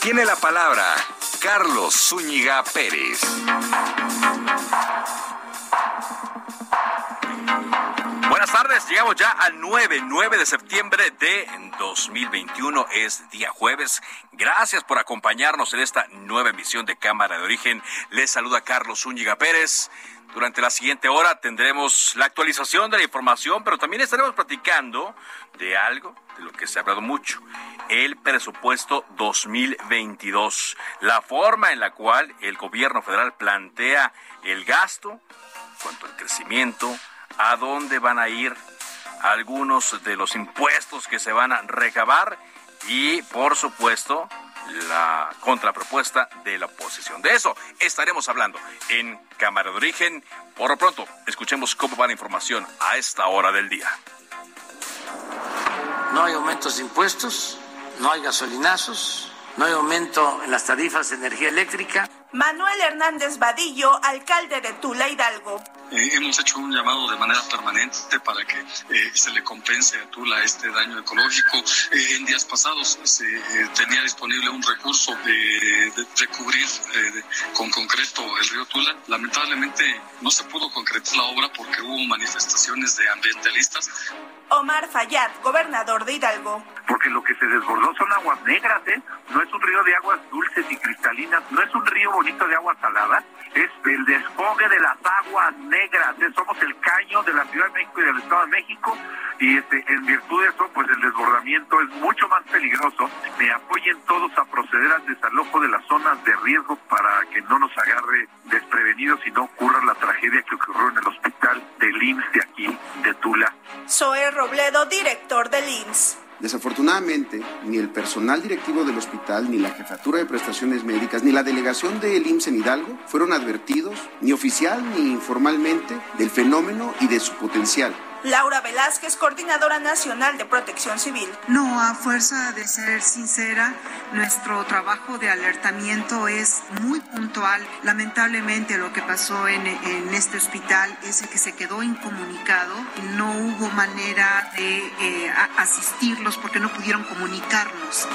tiene la palabra Carlos Zúñiga Pérez. Buenas tardes, llegamos ya al 9, 9 de septiembre de 2021, es día jueves. Gracias por acompañarnos en esta nueva emisión de Cámara de Origen. Les saluda Carlos Zúñiga Pérez. Durante la siguiente hora tendremos la actualización de la información, pero también estaremos platicando de algo de lo que se ha hablado mucho, el presupuesto 2022, la forma en la cual el gobierno federal plantea el gasto, cuanto al crecimiento, a dónde van a ir algunos de los impuestos que se van a recabar y, por supuesto, la contrapropuesta de la oposición. De eso estaremos hablando en Cámara de Origen. Por lo pronto, escuchemos cómo va la información a esta hora del día. No hay aumentos de impuestos, no hay gasolinazos, no hay aumento en las tarifas de energía eléctrica. Manuel Hernández Vadillo, alcalde de Tula Hidalgo. Eh, hemos hecho un llamado de manera permanente para que eh, se le compense a Tula este daño ecológico. Eh, en días pasados se tenía disponible un recurso de, recubrir con concreto el río Tula. Lamentablemente no se pudo concretar la obra porque hubo manifestaciones de ambientalistas. Omar Fayad, gobernador de Hidalgo. Porque lo que se desbordó son aguas negras, ¿eh? No es un río de aguas dulces y cristalinas, no es un río bonito de agua salada, es el desfogue de las aguas negras. Somos el caño de la Ciudad de México y del Estado de México y este, en virtud de eso, pues el desbordamiento es mucho más peligroso. Me apoyen todos a proceder al desalojo de las zonas de riesgo para que no nos agarre desprevenidos y no ocurra la tragedia que ocurrió en el hospital del IMSS de aquí, de Tula. Zoe Robledo, director del IMSS. Desafortunadamente, ni el personal directivo del hospital, ni la jefatura de prestaciones médicas, ni la delegación del IMSS en Hidalgo fueron advertidos, ni oficial ni informalmente, del fenómeno y de su potencial. Laura Velázquez, coordinadora nacional de protección civil. No, a fuerza de ser sincera, nuestro trabajo de alertamiento es muy puntual. Lamentablemente lo que pasó en, este hospital es que se quedó incomunicado. No hubo manera de eh, asistirlos porque no pudieron comunicarnos.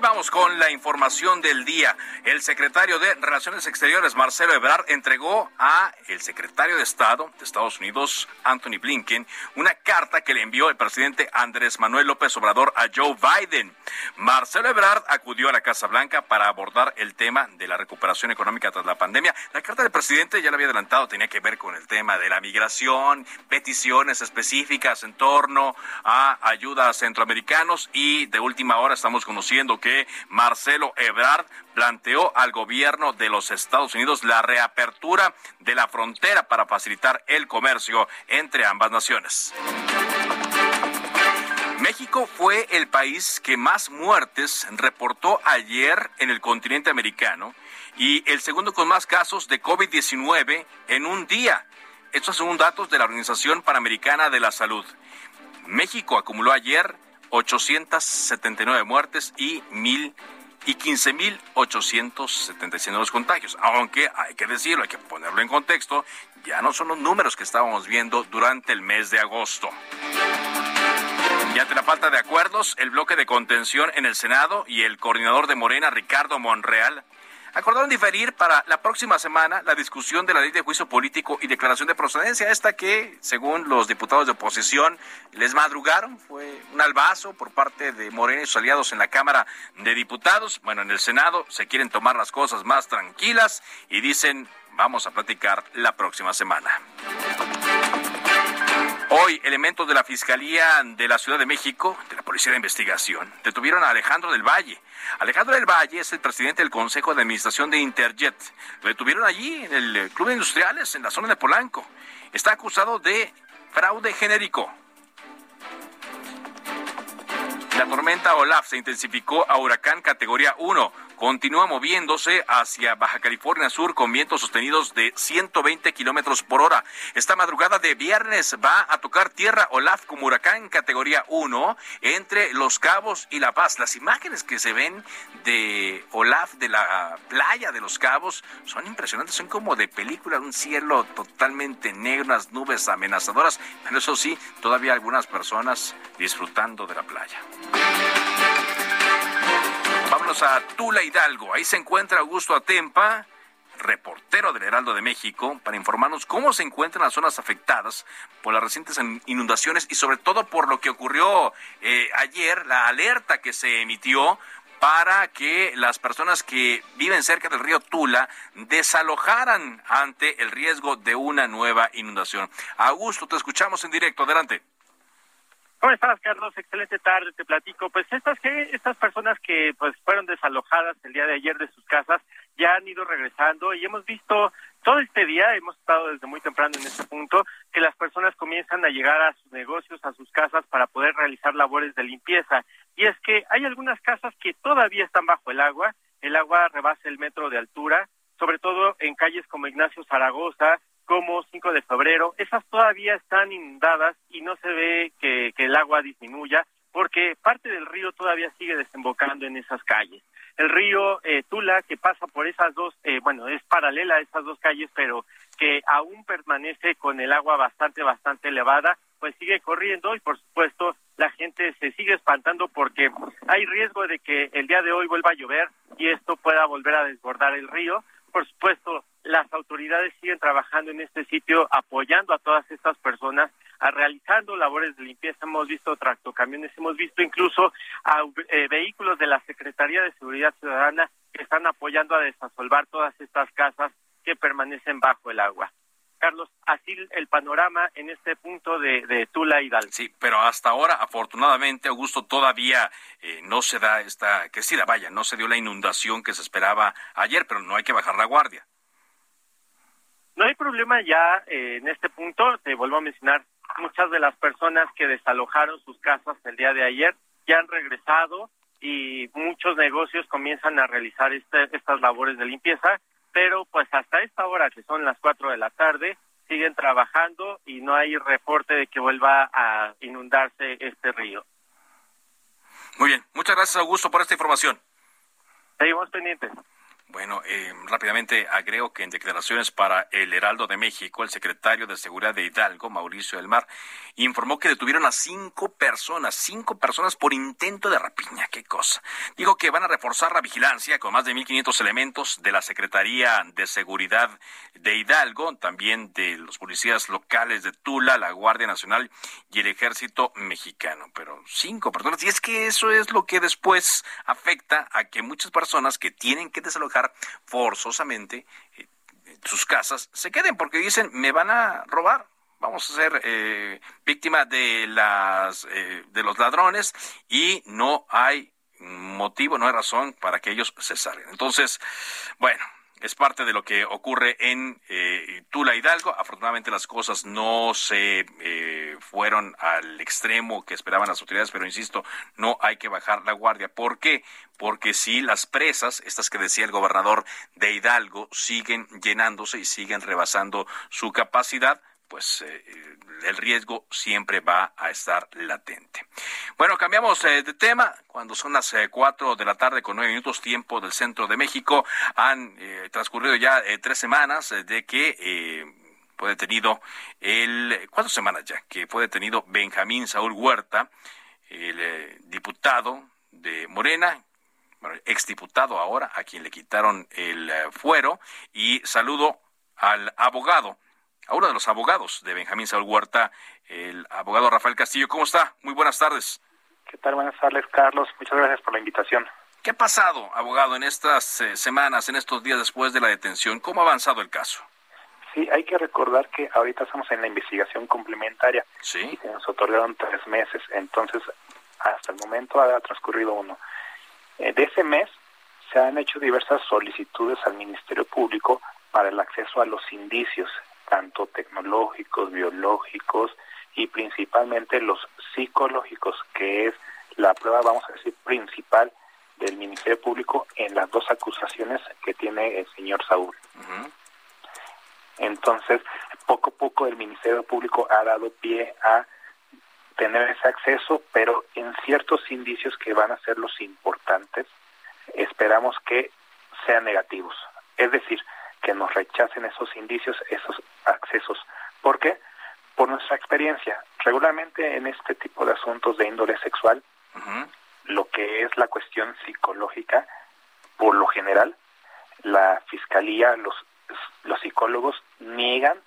Vamos con la información del día. El secretario de Relaciones Exteriores, Marcelo Ebrard, entregó a el secretario de Estado de Estados Unidos, Anthony Blinken, una carta que le envió el presidente Andrés Manuel López Obrador a Joe Biden. Marcelo Ebrard acudió a la Casa Blanca para abordar el tema de la recuperación económica tras la pandemia. La carta del presidente, ya lo había adelantado, tenía que ver con el tema de la migración, peticiones específicas en torno a ayuda a centroamericanos y de última hora estamos conociendo que Marcelo Ebrard planteó al gobierno de los Estados Unidos la reapertura de la frontera para facilitar el comercio entre ambas naciones. México fue el país que más muertes reportó ayer en el continente americano y el segundo con más casos de COVID-19 en un día. Estos son datos de la Organización Panamericana de la Salud. México acumuló ayer 879 muertes y mil y 15.876 nuevos contagios. Aunque hay que decirlo, hay que ponerlo en contexto, ya no son los números que estábamos viendo durante el mes de agosto. Y ante la falta de acuerdos, el bloque de contención en el Senado y el coordinador de Morena, Ricardo Monreal, acordaron diferir para la próxima semana la discusión de la ley de juicio político y declaración de procedencia, esta que, según los diputados de oposición, les madrugaron, fue un albazo por parte de Morena y sus aliados en la Cámara de Diputados. Bueno, en el Senado se quieren tomar las cosas más tranquilas y dicen, vamos a platicar la próxima semana. Hoy, elementos de la Fiscalía de la Ciudad de México, de la Policía de Investigación, detuvieron a Alejandro del Valle. Alejandro del Valle es el presidente del Consejo de Administración de Interjet. Lo detuvieron allí, en el Club de Industriales, en la zona de Polanco. Está acusado de fraude genérico. La tormenta Olaf se intensificó a huracán categoría 1 continúa moviéndose hacia Baja California Sur con vientos sostenidos de 120 kilómetros por hora. Esta madrugada de viernes va a tocar tierra Olaf como huracán categoría 1 entre Los Cabos y La Paz. Las imágenes que se ven de Olaf de la playa de Los Cabos son impresionantes, son como de película, un cielo totalmente negro, unas nubes amenazadoras, pero eso sí, todavía algunas personas disfrutando de la playa. A Tula Hidalgo. Ahí se encuentra Augusto Atempa, reportero del Heraldo de México, para informarnos cómo se encuentran las zonas afectadas por las recientes inundaciones y sobre todo por lo que ocurrió eh, ayer, la alerta que se emitió para que las personas que viven cerca del río Tula desalojaran ante el riesgo de una nueva inundación. Augusto, te escuchamos en directo. Adelante. ¿Cómo estás, Carlos? Excelente tarde, te platico. Pues estas estas personas que pues fueron desalojadas el día de ayer de sus casas ya han ido regresando y hemos visto todo este día, hemos estado desde muy temprano en este punto, que las personas comienzan a llegar a sus negocios, a sus casas para poder realizar labores de limpieza. Y es que hay algunas casas que todavía están bajo el agua, el agua rebasa el metro de altura, sobre todo en calles como Ignacio Zaragoza, como 5 de febrero, esas todavía están inundadas y no se ve que, el agua disminuya porque parte del río todavía sigue desembocando en esas calles. El río eh, Tula, que pasa por esas dos, eh, bueno, es paralela a esas dos calles, pero que aún permanece con el agua bastante, bastante elevada, pues sigue corriendo y por supuesto la gente se sigue espantando porque hay riesgo de que el día de hoy vuelva a llover y esto pueda volver a desbordar el río. Por supuesto, las autoridades siguen trabajando en este sitio apoyando a todas estas personas a realizando labores de limpieza. Hemos visto tractocamiones hemos visto incluso eh, vehículos de la Secretaría de Seguridad Ciudadana que están apoyando a desasolvar todas estas casas que permanecen bajo el agua Carlos, así el panorama en este punto de, Tula y Dal. Sí, pero hasta ahora, afortunadamente, Augusto, todavía eh, no se da esta, que sí la vaya, no se dio la inundación que se esperaba ayer, pero no hay que bajar la guardia. No hay problema ya eh, en este punto, te vuelvo a mencionar, muchas de las personas que desalojaron sus casas el día de ayer ya han regresado y muchos negocios comienzan a realizar este, estas labores de limpieza, pero pues hasta esta hora, que son las cuatro de la tarde, siguen trabajando y no hay reporte de que vuelva a inundarse este río. Muy bien, muchas gracias Augusto por esta información. Seguimos pendientes. Bueno, eh, rápidamente agrego que en declaraciones para el Heraldo de México, el secretario de Seguridad de Hidalgo, Mauricio del Mar, informó que detuvieron a cinco personas, cinco personas por intento de rapiña. Qué cosa. Dijo que van a reforzar la vigilancia con más de 1.500 elementos de la Secretaría de Seguridad de Hidalgo, también de los policías locales de Tula, la Guardia Nacional y el Ejército Mexicano. Pero cinco personas. Y es que eso es lo que después afecta a que muchas personas que tienen que desalojar forzosamente eh, sus casas, se queden porque dicen, me van a robar, vamos a ser eh, víctima de las eh, de los ladrones y no hay motivo, no hay razón para que ellos se salgan. Entonces, bueno, es parte de lo que ocurre en eh, Tula Hidalgo. Afortunadamente las cosas no se eh, fueron al extremo que esperaban las autoridades, pero insisto, no hay que bajar la guardia. ¿Por qué? Porque si las presas, estas que decía el gobernador de Hidalgo, siguen llenándose y siguen rebasando su capacidad, pues eh, el riesgo siempre va a estar latente. Bueno, cambiamos eh, de tema. Cuando son las eh, cuatro de la tarde con nueve minutos tiempo del centro de México, han transcurrido ya tres semanas de que fue detenido el cuatro semanas ya que fue detenido Benjamín Saúl Huerta, el diputado de Morena, bueno, exdiputado ahora, a quien le quitaron el eh, fuero, y saludo al abogado, a uno de los abogados de Benjamín Saúl Huerta, el abogado Rafael Castillo. ¿Cómo está? Muy buenas tardes. ¿Qué tal? Buenas tardes, Carlos. Muchas gracias por la invitación. ¿Qué ha pasado, abogado, en estas eh, semanas, en estos días después de la detención? ¿Cómo ha avanzado el caso? Sí, hay que recordar que ahorita estamos en la investigación complementaria. Sí. Y se nos otorgaron tres meses. Entonces, hasta el momento ha transcurrido uno. Eh, de ese mes se han hecho diversas solicitudes al Ministerio Público para el acceso a los indicios, tanto tecnológicos, biológicos y principalmente los psicológicos, que es la prueba, vamos a decir, principal del Ministerio Público en las dos acusaciones que tiene el señor Saúl. Entonces, poco a poco el Ministerio Público ha dado pie a tener ese acceso, pero en ciertos indicios que van a ser los importantes, esperamos que sean negativos. Es decir, que nos rechacen esos indicios, esos accesos. ¿Por qué? Por nuestra experiencia. Regularmente en este tipo de asuntos de índole sexual, lo que es la cuestión psicológica, por lo general, la fiscalía, los, los psicólogos niegan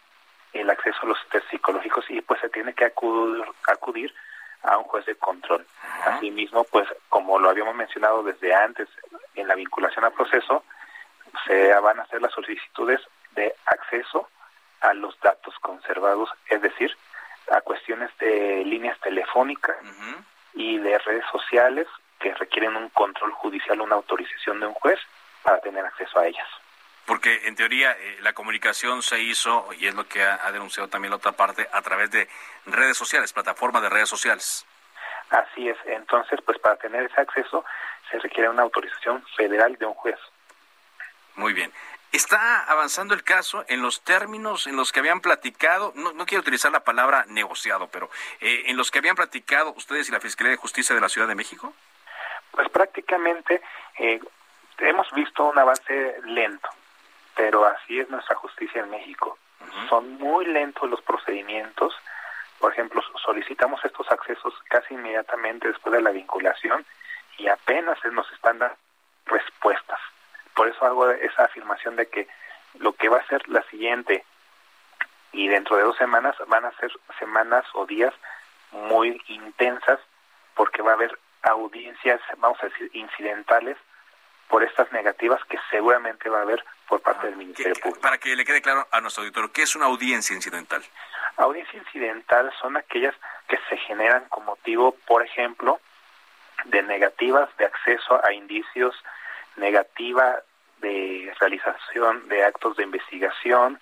el acceso a los test psicológicos y pues se tiene que acudir, acudir a un juez de control. Asimismo, pues como lo habíamos mencionado desde antes en la vinculación al proceso, se van a hacer las solicitudes de acceso a los datos conservados, es decir, a cuestiones de líneas telefónicas y de redes sociales que requieren un control judicial, una autorización de un juez para tener acceso a ellas. Porque en teoría eh, la comunicación se hizo, y es lo que ha, denunciado también la otra parte, a través de redes sociales, plataformas de redes sociales. Así es, entonces pues para tener ese acceso se requiere una autorización federal de un juez. Muy bien. ¿Está avanzando el caso en los términos en los que habían platicado? No, no quiero utilizar la palabra negociado, pero eh, en los que habían platicado ustedes y la Fiscalía de Justicia de la Ciudad de México? Pues prácticamente eh, hemos visto un avance lento pero así es nuestra justicia en México. Son muy lentos los procedimientos. Por ejemplo, solicitamos estos accesos casi inmediatamente después de la vinculación y apenas nos están dando respuestas. Por eso hago esa afirmación de que lo que va a ser la siguiente y dentro de dos semanas van a ser semanas o días muy intensas porque va a haber audiencias, vamos a decir, incidentales por estas negativas que seguramente va a haber por parte del Ministerio Público. Para que le quede claro a nuestro auditorio, ¿qué es una audiencia incidental? Audiencia incidental son aquellas que se generan con motivo, por ejemplo, de negativas de acceso a indicios, negativa de realización de actos de investigación,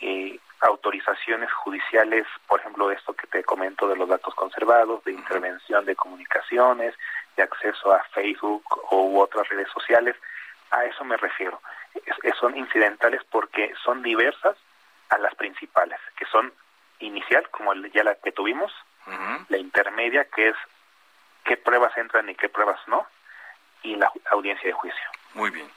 eh, autorizaciones judiciales, por ejemplo, esto que te comento de los datos conservados, de intervención de comunicaciones, de acceso a Facebook u otras redes sociales. A eso me refiero. son incidentales porque son diversas a las principales, que son inicial, como ya la que tuvimos, la intermedia, que es qué pruebas entran y qué pruebas no, y la audiencia de juicio. Muy bien.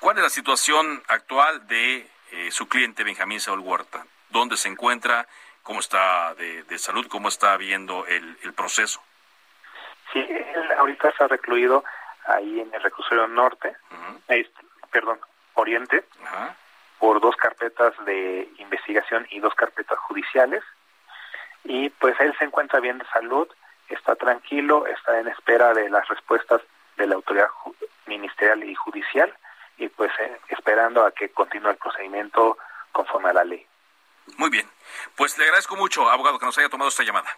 ¿Cuál es la situación actual de eh, su cliente Benjamín Saúl Huerta? ¿Dónde se encuentra? ¿Cómo está de, salud? ¿Cómo está viendo el, proceso? Sí, él ahorita está recluido ahí en el reclusorio norte, perdón, oriente, por dos carpetas de investigación y dos carpetas judiciales. Y pues él se encuentra bien de salud, está tranquilo, está en espera de las respuestas de la autoridad ministerial y judicial y pues eh, esperando a que continúe el procedimiento conforme a la ley. Muy bien. Pues le agradezco mucho, abogado, que nos haya tomado esta llamada.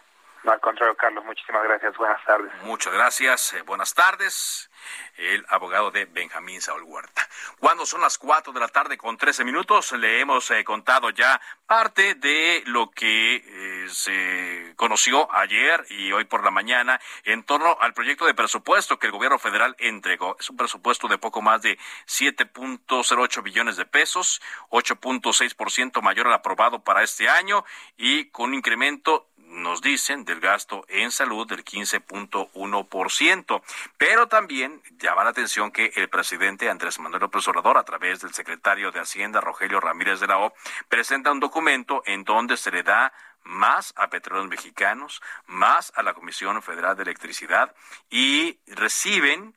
No, al contrario, Carlos, muchísimas gracias. Buenas tardes. Muchas gracias. Eh, buenas tardes. El abogado de Benjamín Saúl Huerta. Cuando son las 4 de la tarde con 13 minutos, le hemos eh, contado ya parte de lo que eh, se conoció ayer y hoy por la mañana en torno al proyecto de presupuesto que el gobierno federal entregó. Es un presupuesto de poco más de 7.08 billones de pesos, 8.6% mayor al aprobado para este año y con un incremento nos dicen del gasto en salud del 15.1%. Pero también llama la atención que el presidente Andrés Manuel López Obrador, a través del secretario de Hacienda, Rogelio Ramírez de la O, presenta un documento en donde se le da más a petróleos mexicanos, más a la Comisión Federal de Electricidad y reciben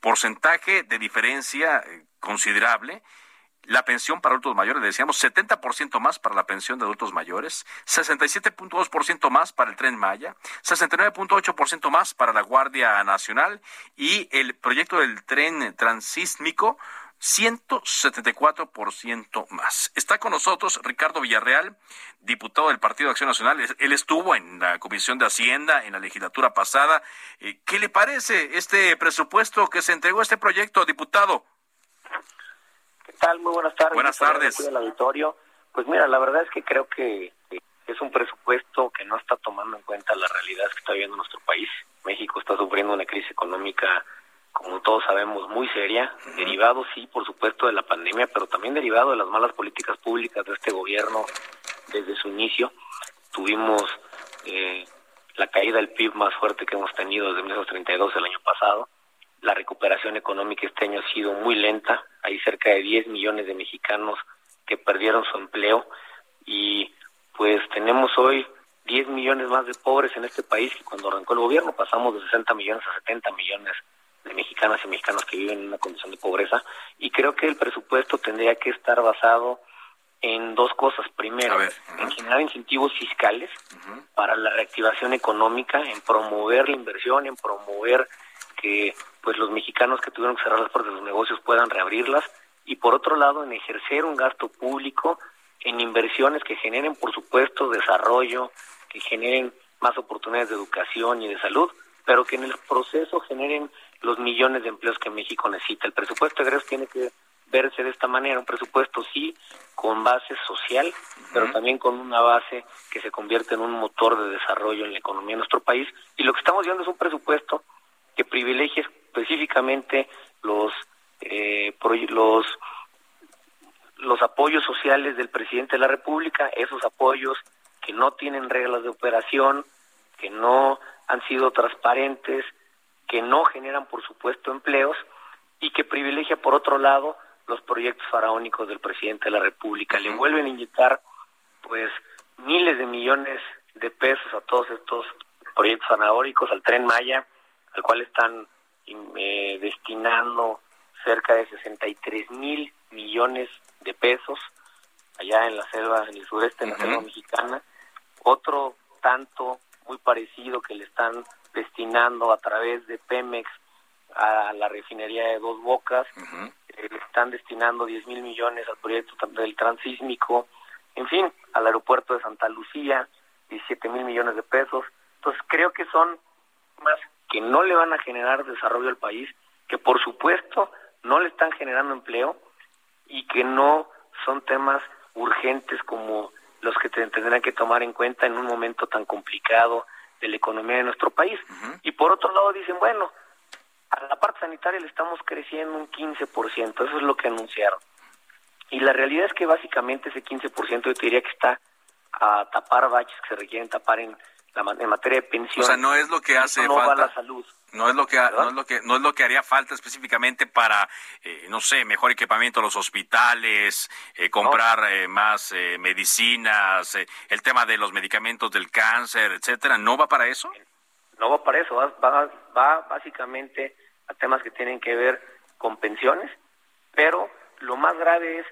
porcentaje de diferencia eh, considerable. La pensión para adultos mayores, decíamos, 70% más para la pensión de adultos mayores, 67.2% más para el tren Maya, 69.8% más para la Guardia Nacional y el proyecto del tren transísmico 174% más. Está con nosotros Ricardo Villarreal, diputado del Partido de Acción Nacional. Él estuvo en la Comisión de Hacienda en la legislatura pasada. Eh, ¿Qué le parece este presupuesto que se entregó este proyecto, diputado? ¿Qué tal? Muy buenas tardes. Buenas tardes. El auditorio. Pues mira, la verdad es que creo que es un presupuesto que no está tomando en cuenta la realidad que está viviendo nuestro país. México está sufriendo una crisis económica como todos sabemos, muy seria, derivado, sí, por supuesto, de la pandemia, pero también derivado de las malas políticas públicas de este gobierno desde su inicio. Tuvimos eh, la caída del PIB más fuerte que hemos tenido desde 1932, el año pasado. La recuperación económica este año ha sido muy lenta. Hay cerca de 10 millones de mexicanos que perdieron su empleo y pues tenemos hoy 10 millones más de pobres en este país que cuando arrancó el gobierno pasamos de 60 millones a 70 millones de mexicanas y mexicanos que viven en una condición de pobreza y creo que el presupuesto tendría que estar basado en dos cosas. Primero, en generar incentivos fiscales para la reactivación económica, en promover la inversión, en promover que pues los mexicanos que tuvieron que cerrar las puertas de sus negocios puedan reabrirlas y por otro lado en ejercer un gasto público en inversiones que generen por supuesto desarrollo, que generen más oportunidades de educación y de salud, pero que en el proceso generen los millones de empleos que México necesita. El presupuesto de egresos tiene que verse de esta manera, un presupuesto sí con base social, pero también con una base que se convierte en un motor de desarrollo en la economía de nuestro país. Y lo que estamos viendo es un presupuesto que privilegia específicamente los eh, los los apoyos sociales del presidente de la República, esos apoyos que no tienen reglas de operación, que no han sido transparentes, que no generan, por supuesto, empleos y que privilegia, por otro lado, los proyectos faraónicos del presidente de la República. Le vuelven a inyectar, pues, miles de millones de pesos a todos estos proyectos faraónicos, al tren Maya, al cual están eh, destinando cerca de 63 mil millones de pesos allá en la selva, en el sureste, en la selva mexicana. Otro tanto muy parecido que le están destinando a través de Pemex a la refinería de Dos Bocas, eh, le están destinando 10 mil millones al proyecto del transísmico, en fin, al aeropuerto de Santa Lucía, 17 mil millones de pesos. Entonces creo que son más que no le van a generar desarrollo al país, que por supuesto no le están generando empleo y que no son temas urgentes como los que tendrán que tomar en cuenta en un momento tan complicado de la economía de nuestro país. Y por otro lado dicen, bueno, a la parte sanitaria le estamos creciendo un 15%, eso es lo que anunciaron. Y la realidad es que básicamente ese 15% yo te diría que está a tapar baches que se requieren tapar en, la, en materia de. O sea, no es lo que hace no falta. Va la salud. No es lo que no es lo que no es lo que haría falta específicamente para eh, no sé mejor equipamiento a los hospitales, eh, comprar eh, más medicinas, el tema de los medicamentos del cáncer, etcétera. ¿No va para eso? No va para eso. Va, va, va básicamente a temas que tienen que ver con pensiones, pero lo más grave es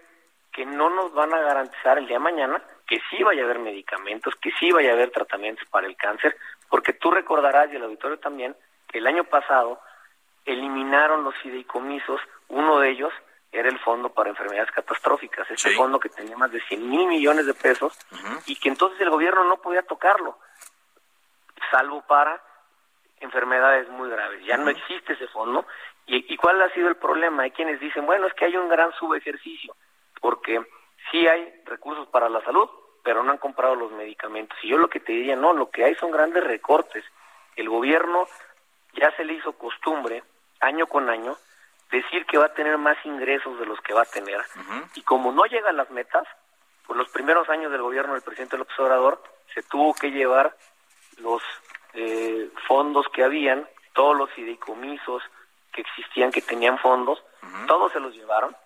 que no nos van a garantizar el día de mañana que sí vaya a haber medicamentos, que sí vaya a haber tratamientos para el cáncer, porque tú recordarás y el auditorio también el año pasado eliminaron los fideicomisos, uno de ellos era el Fondo para Enfermedades Catastróficas, ese fondo que tenía más de 100 mil millones de pesos y que entonces el gobierno no podía tocarlo, salvo para enfermedades muy graves. Ya no existe ese fondo. ¿Y, ¿Y cuál ha sido el problema? Hay quienes dicen, bueno, es que hay un gran subejercicio, porque sí hay recursos para la salud, pero no han comprado los medicamentos. Y yo lo que te diría, no, lo que hay son grandes recortes. El gobierno ya se le hizo costumbre, año con año, decir que va a tener más ingresos de los que va a tener. Y como no llegan las metas, por los primeros años del gobierno del presidente López Obrador, se tuvo que llevar los eh, fondos que habían, todos los fideicomisos que existían, que tenían fondos, todos se los llevaron.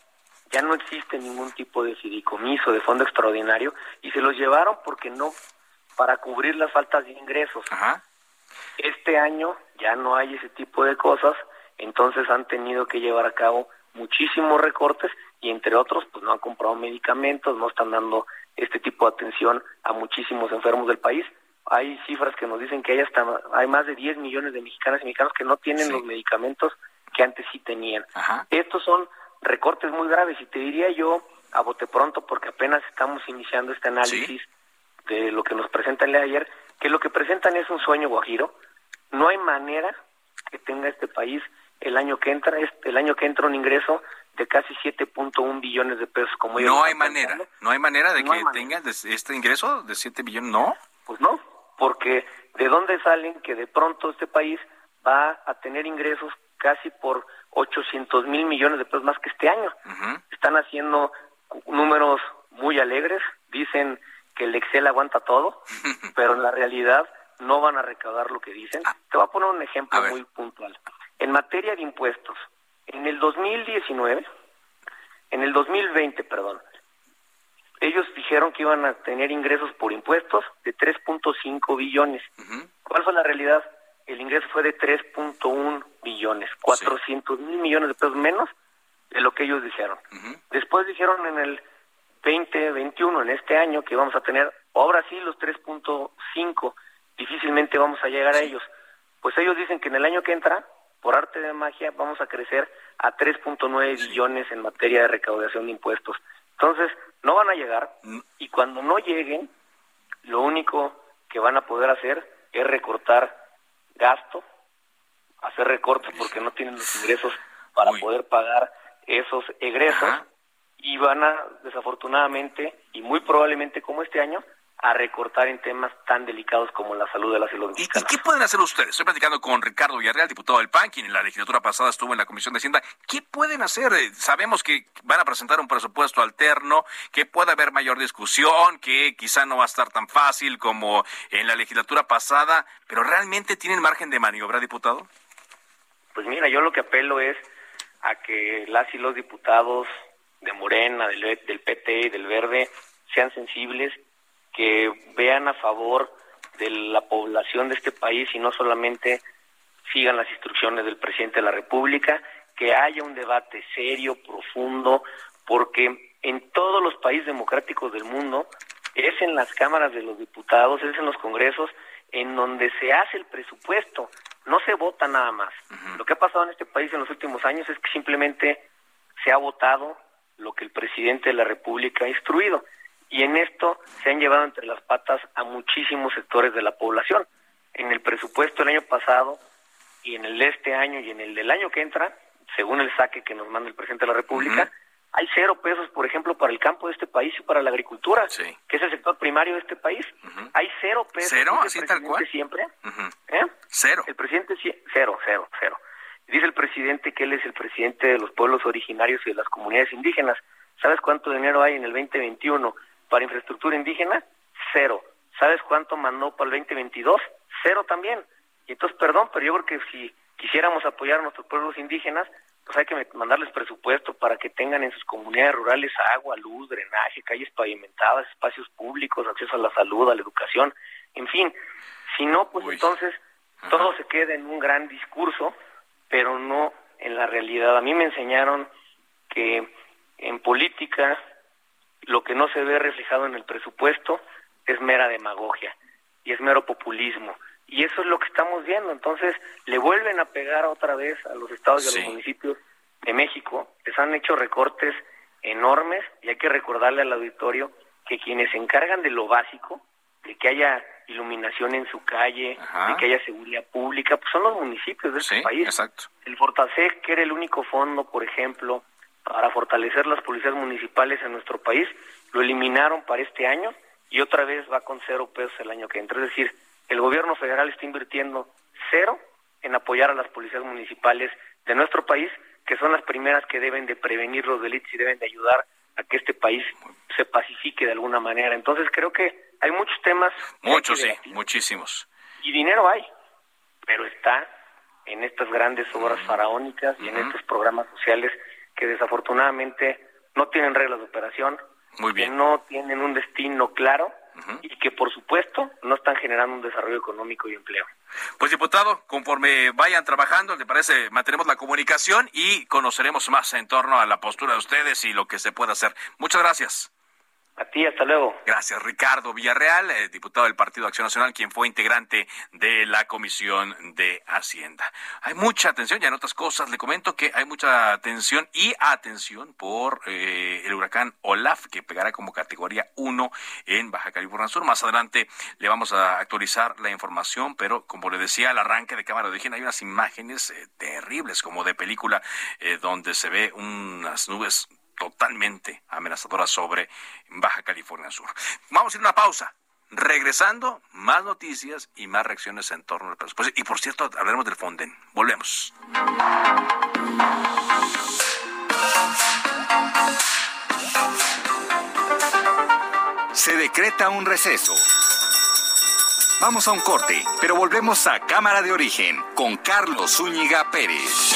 Ya no existe ningún tipo de fideicomiso, de fondo extraordinario, y se los llevaron porque no, para cubrir las faltas de ingresos. Este año ya no hay ese tipo de cosas entonces han tenido que llevar a cabo muchísimos recortes y entre otros pues no han comprado medicamentos, no están dando este tipo de atención a muchísimos enfermos del país. Hay cifras que nos dicen que hay hasta hay más de 10 millones de mexicanas y mexicanos que no tienen los medicamentos que antes sí tenían. Estos son recortes muy graves y te diría yo a bote pronto porque apenas estamos iniciando este análisis de lo que nos presentan ayer, que lo que presentan es un sueño guajiro. No hay manera que tenga este país el año que entra, el año que entra un ingreso de casi 7.1 billones de pesos como No hay manera, no hay manera de que tengan este ingreso de 7 billones, ¿no? Pues no, porque ¿de dónde salen que de pronto este país va a tener ingresos casi por 800 mil millones de pesos más que este año? Están haciendo números muy alegres, dicen que el Excel aguanta todo, pero en la realidad no van a recaudar lo que dicen. Ah. Te voy a poner un ejemplo muy puntual. En materia de impuestos, en el 2019, en el 2020, perdón, ellos dijeron que iban a tener ingresos por impuestos de 3.5 billones. ¿Cuál fue la realidad? El ingreso fue de 3.1 billones, 400 mil millones de pesos menos de lo que ellos dijeron. Después dijeron en el 2021, en este año, que vamos a tener, ahora sí, los 3.5, difícilmente vamos a llegar a ellos. Pues ellos dicen que en el año que entra por arte de magia vamos a crecer a 3.9 billones en materia de recaudación de impuestos. Entonces, no van a llegar mm. y cuando no lleguen, lo único que van a poder hacer es recortar gasto, hacer recortes porque no tienen los ingresos para poder pagar esos egresos y van a, desafortunadamente, y muy probablemente como este año, a recortar en temas tan delicados como la salud de las y los ¿Y, qué pueden hacer ustedes? Estoy platicando con Ricardo Villarreal, diputado del PAN, quien en la legislatura pasada estuvo en la Comisión de Hacienda. ¿Qué pueden hacer? Eh, sabemos que van a presentar un presupuesto alterno, que puede haber mayor discusión, que quizá no va a estar tan fácil como en la legislatura pasada, pero ¿realmente tienen margen de maniobra, diputado? Pues mira, yo lo que apelo es a que las y los diputados de Morena, del, del PT y del Verde sean sensibles que vean a favor de la población de este país y no solamente sigan las instrucciones del presidente de la República, que haya un debate serio, profundo, porque en todos los países democráticos del mundo es en las cámaras de los diputados, es en los congresos en donde se hace el presupuesto, no se vota nada más. Lo que ha pasado en este país en los últimos años es que simplemente se ha votado lo que el presidente de la República ha instruido y en esto se han llevado entre las patas a muchísimos sectores de la población. En el presupuesto del año pasado y en el de este año y en el del año que entra, según el saque que nos manda el presidente de la República, hay cero pesos, por ejemplo, para el campo de este país y para la agricultura, que es el sector primario de este país. Hay cero pesos. ¿Cero? ¿Así tal cual? Siempre. ¿Eh? Cero. El presidente, cero, cero, cero. Dice el presidente que él es el presidente de los pueblos originarios y de las comunidades indígenas. ¿Sabes cuánto dinero hay en el 2021 para infraestructura indígena, cero. ¿Sabes cuánto mandó para el 2022? Cero también. Y entonces, perdón, pero yo creo que si quisiéramos apoyar a nuestros pueblos indígenas, pues hay que mandarles presupuesto para que tengan en sus comunidades rurales agua, luz, drenaje, calles pavimentadas, espacios públicos, acceso a la salud, a la educación, en fin. Si no, pues entonces todo se queda en un gran discurso, pero no en la realidad. A mí me enseñaron que en política lo que no se ve reflejado en el presupuesto es mera demagogia y es mero populismo. Y eso es lo que estamos viendo. Entonces, le vuelven a pegar otra vez a los estados y a los municipios de México. Les han hecho recortes enormes y hay que recordarle al auditorio que quienes se encargan de lo básico, de que haya iluminación en su calle, de que haya seguridad pública, pues son los municipios de este país. Exacto. El Fortasec, que era el único fondo, por ejemplo, para fortalecer las policías municipales en nuestro país, lo eliminaron para este año y otra vez va con cero pesos el año que entra. Es decir, el gobierno federal está invirtiendo cero en apoyar a las policías municipales de nuestro país, que son las primeras que deben de prevenir los delitos y deben de ayudar a que este país se pacifique de alguna manera. Entonces creo que hay muchos temas. Muchos, sí, muchísimos. Y dinero hay, pero está en estas grandes obras faraónicas y en estos programas sociales que desafortunadamente no tienen reglas de operación, Muy bien. que no tienen un destino claro y que por supuesto no están generando un desarrollo económico y empleo. Pues diputado, conforme vayan trabajando, ¿le parece? Mantenemos la comunicación y conoceremos más en torno a la postura de ustedes y lo que se puede hacer. Muchas gracias. A ti, hasta luego. Gracias, Ricardo Villarreal, eh, diputado del Partido Acción Nacional, quien fue integrante de la Comisión de Hacienda. Hay mucha atención, ya en otras cosas le comento que hay mucha atención y atención por eh, el huracán Olaf, que pegará como categoría 1 en Baja California Sur. Más adelante le vamos a actualizar la información, pero como le decía al arranque de cámara de origen, hay unas imágenes eh, terribles, como de película, donde se ve unas nubes totalmente amenazadora sobre Baja California Sur. Vamos a ir a una pausa. Regresando, más noticias y más reacciones en torno al presupuesto. Y por cierto, hablaremos del Fonden. Volvemos. Se decreta un receso. Vamos a un corte, pero volvemos a Cámara de Origen con Carlos Zúñiga Pérez.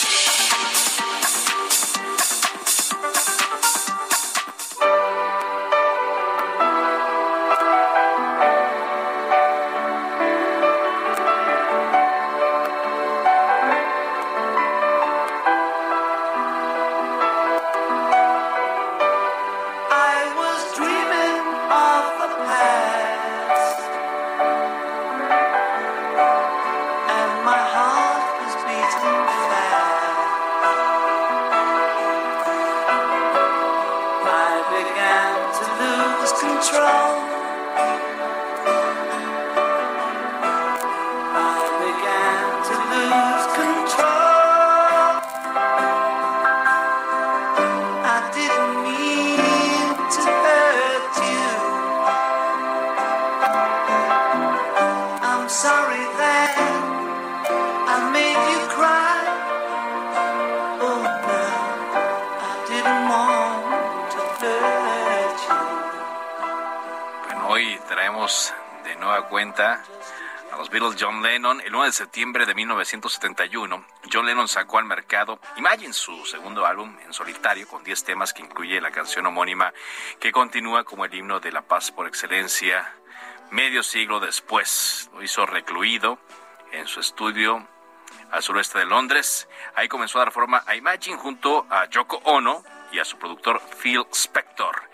John Lennon, el 9 de septiembre de 1971, John Lennon sacó al mercado Imagine, su segundo álbum en solitario, con 10 temas que incluye la canción homónima que continúa como el himno de la paz por excelencia. Medio siglo después, lo hizo recluido en su estudio al suroeste de Londres. Ahí comenzó a dar forma a Imagine junto a Yoko Ono y a su productor Phil Spector.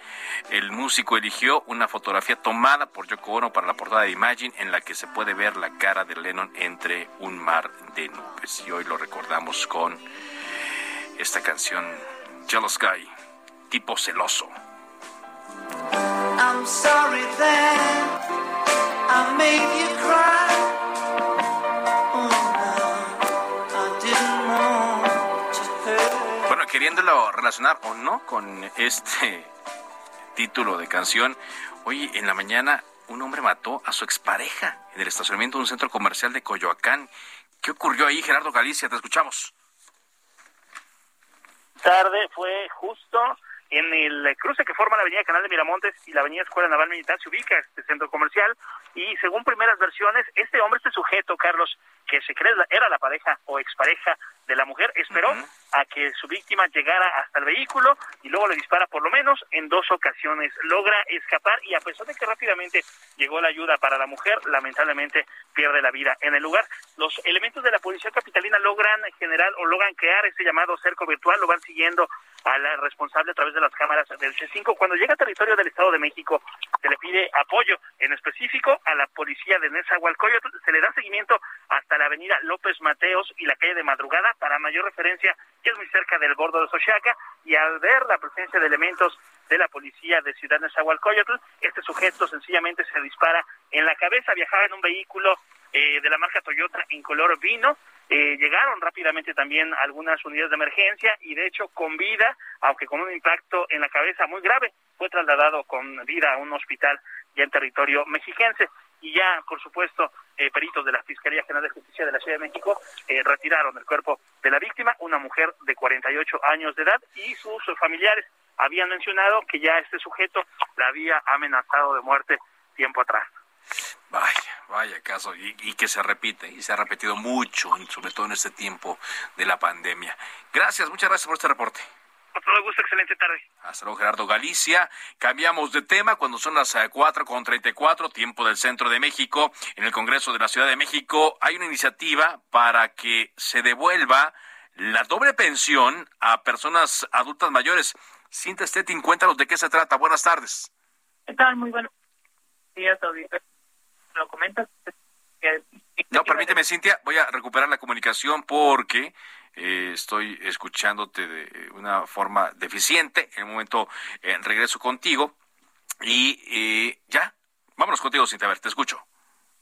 El músico eligió una fotografía tomada por Yoko Ono para la portada de Imagine en la que se puede ver la cara de Lennon entre un mar de nubes. Y hoy lo recordamos con esta canción Jealous Guy, tipo celoso. I'm sorry that I made you cry. Bueno, queriéndolo relacionar o no con este título de canción. Hoy en la mañana un hombre mató a su expareja en el estacionamiento de un centro comercial de Coyoacán. ¿Qué ocurrió ahí, Gerardo Galicia? Te escuchamos. Tarde fue justo en el cruce que forma la avenida Canal de Miramontes y la avenida Escuela Naval Militar se ubica este centro comercial y según primeras versiones, este hombre, este sujeto, Carlos, que se cree era la pareja o expareja de la mujer, esperó a que su víctima llegara hasta el vehículo y luego le dispara por lo menos en dos ocasiones. Logra escapar y a pesar de que rápidamente llegó la ayuda para la mujer, lamentablemente pierde la vida en el lugar. Los elementos de la policía capitalina logran generar o logran crear ese llamado cerco virtual, lo van siguiendo al responsable a través de las cámaras del C5. Cuando llega a territorio del Estado de México, se le pide apoyo, en específico a la policía de Nezahualcóyotl, se le da seguimiento hasta la avenida López Mateos y la calle de Madrugada. Para mayor referencia, que es muy cerca del bordo de Sochaca, y al ver la presencia de elementos de la policía de Ciudad Nezahualcóyotl, este sujeto sencillamente se dispara en la cabeza, viajaba en un vehículo eh, de la marca Toyota en color vino, eh, llegaron rápidamente también algunas unidades de emergencia y de hecho con vida, aunque con un impacto en la cabeza muy grave, fue trasladado con vida a un hospital ya en territorio mexiquense y ya, por supuesto, eh, peritos de la Fiscalía General de Justicia de la Ciudad de México eh, retiraron el cuerpo de la víctima, una mujer de 48 años de edad, y sus familiares habían mencionado que ya este sujeto la había amenazado de muerte tiempo atrás. Vaya, vaya caso, y, que se repite, y se ha repetido mucho, sobre todo en este tiempo de la pandemia. Gracias, muchas gracias por este reporte. Con todo gusto, excelente tarde. Hasta luego, Gerardo Galicia. Cambiamos de tema cuando son las 4 eh, con 34, tiempo del centro de México. En el Congreso de la Ciudad de México hay una iniciativa para que se devuelva la doble pensión a personas adultas mayores. Cinta Stettin, cuéntanos de qué se trata. Buenas tardes. ¿Qué tal? Muy buenos días, lo comentas. No, permíteme, Cintia, voy a recuperar la comunicación porque eh, estoy escuchándote de una forma deficiente. En un momento eh, regreso contigo y eh, ya, vámonos contigo, Cintia, a ver, te escucho.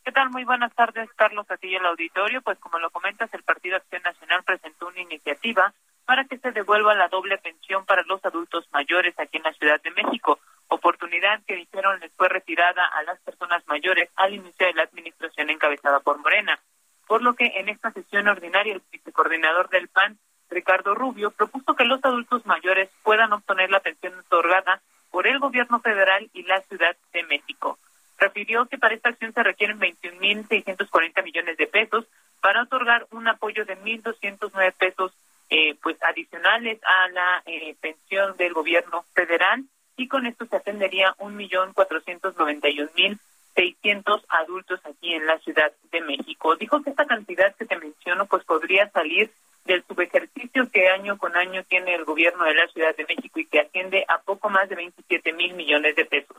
¿Qué tal? Muy buenas tardes, Carlos, aquí en el auditorio. Pues como lo comentas, el Partido Acción Nacional presentó una iniciativa para que se devuelva la doble pensión para los adultos mayores aquí en la Ciudad de México oportunidad que dijeron les fue retirada a las personas mayores al inicio de la administración encabezada por Morena. Por lo que en esta sesión ordinaria el vicecoordinador del PAN, Ricardo Rubio, propuso que los adultos mayores puedan obtener la pensión otorgada por el gobierno federal y la Ciudad de México. Refirió que para esta acción se requieren 21.640 millones de pesos para otorgar un apoyo de 1.209 pesos eh, pues adicionales a la eh, pensión del gobierno federal y con esto se atendería un millón cuatrocientos noventa y un mil seiscientos adultos aquí en la Ciudad de México. Dijo que esta cantidad que te menciono pues podría salir del subejercicio que año con año tiene el gobierno de la Ciudad de México y que asciende a poco más de 27 mil millones de pesos.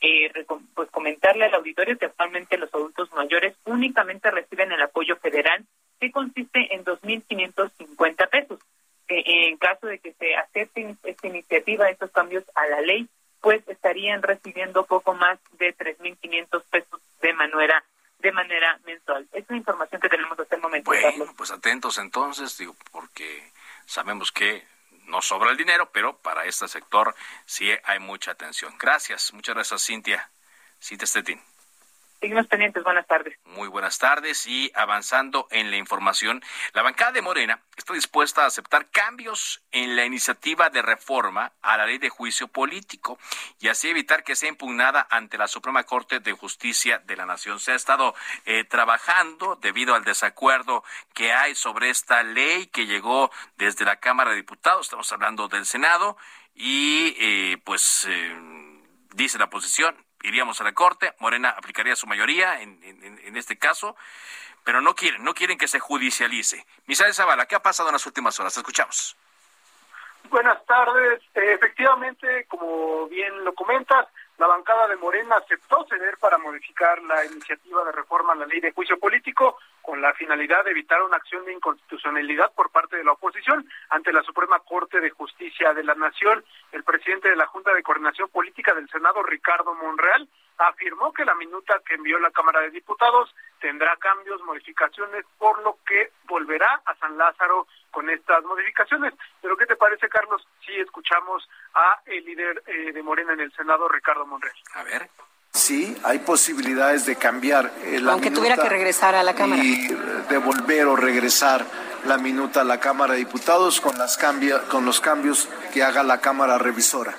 Eh, pues comentarle al auditorio que actualmente los adultos mayores únicamente reciben el apoyo federal que consiste en 2.550 pesos en caso de que se acepte esta iniciativa, estos cambios a la ley, pues estarían recibiendo poco más de 3.500 pesos de manera de manera mensual. Es la información que tenemos hasta el momento. Bueno, pues atentos entonces, digo, porque sabemos que no sobra el dinero, pero para este sector sí hay mucha atención. Gracias, muchas gracias, Cintia. Cintia Stettin. Seguimos pendientes, buenas tardes. Muy buenas tardes y avanzando en la información, la bancada de Morena está dispuesta a aceptar cambios en la iniciativa de reforma a la ley de juicio político y así evitar que sea impugnada ante la Suprema Corte de Justicia de la Nación. Se ha estado eh, trabajando debido al desacuerdo que hay sobre esta ley que llegó desde la Cámara de Diputados, estamos hablando del Senado y eh, pues eh, dice la posición iríamos a la Corte, Morena aplicaría su mayoría en, en, este caso, pero no quieren, no quieren que se judicialice. Misael Zavala, ¿qué ha pasado en las últimas horas? Escuchamos. Buenas tardes. Eh, efectivamente, como bien lo comentas, la bancada de Morena aceptó ceder para modificar la iniciativa de reforma a la ley de juicio político con la finalidad de evitar una acción de inconstitucionalidad por parte de la oposición ante la Suprema Corte de Justicia de la Nación. El presidente de la Junta de Coordinación Política del Senado, Ricardo Monreal, afirmó que la minuta que envió la Cámara de Diputados tendrá cambios, modificaciones, por lo que volverá a San Lázaro con estas modificaciones. Pero ¿qué te parece, Carlos, si escuchamos a el líder eh, de Morena en el Senado, Ricardo Monreal? A ver. Sí, hay posibilidades de cambiar eh, la Aunque tuviera que regresar a la Cámara. Y devolver o regresar la minuta a la Cámara de Diputados con, las con los cambios que haga la Cámara Revisora.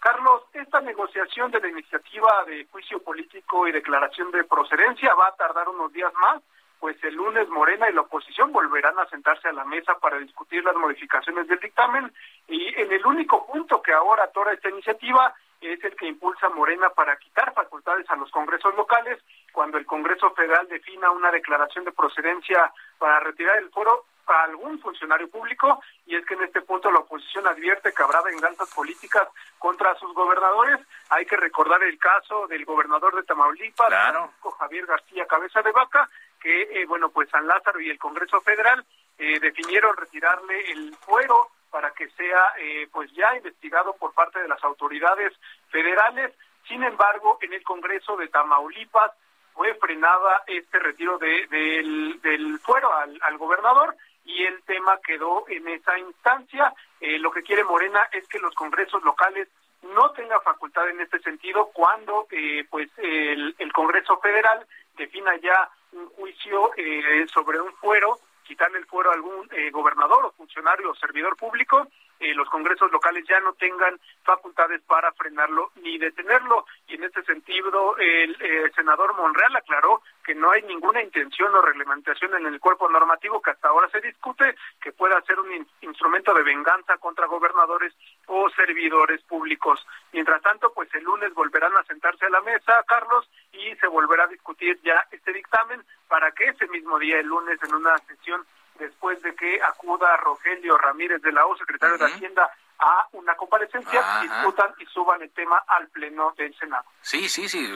Carlos, esta negociación de la iniciativa de juicio político y declaración de procedencia va a tardar unos días más, pues el lunes Morena y la oposición volverán a sentarse a la mesa para discutir las modificaciones del dictamen y en el único punto que ahora atora esta iniciativa es el que impulsa Morena para quitar facultades a los congresos locales cuando el Congreso Federal defina una declaración de procedencia para retirar el foro a algún funcionario público y es que en este punto la oposición advierte que habrá venganzas políticas contra sus gobernadores. Hay que recordar el caso del gobernador de Tamaulipas, Javier García Cabeza de Vaca, que, bueno, pues San Lázaro y el Congreso Federal definieron retirarle el fuero para que sea pues ya investigado por parte de las autoridades federales. Sin embargo, en el Congreso de Tamaulipas fue frenada este retiro de, del, fuero al, gobernador y el tema quedó en esa instancia. Eh, lo que quiere Morena es que los congresos locales no tengan facultad en este sentido cuando eh, pues el, Congreso Federal defina ya un juicio eh, sobre un fuero, quitarle el fuero a algún gobernador o funcionario o servidor público eh, los congresos locales ya no tengan facultades para frenarlo ni detenerlo. Y en este sentido, el eh, senador Monreal aclaró que no hay ninguna intención o reglamentación en el cuerpo normativo que hasta ahora se discute que pueda ser un instrumento de venganza contra gobernadores o servidores públicos. Mientras tanto, pues el lunes volverán a sentarse a la mesa, Carlos, y se volverá a discutir ya este dictamen para que ese mismo día, el lunes, en una sesión después de que acuda Rogelio Ramírez de la O, secretario de Hacienda, a una comparecencia, discutan y suban el tema al Pleno del Senado. Sí, sí, sí.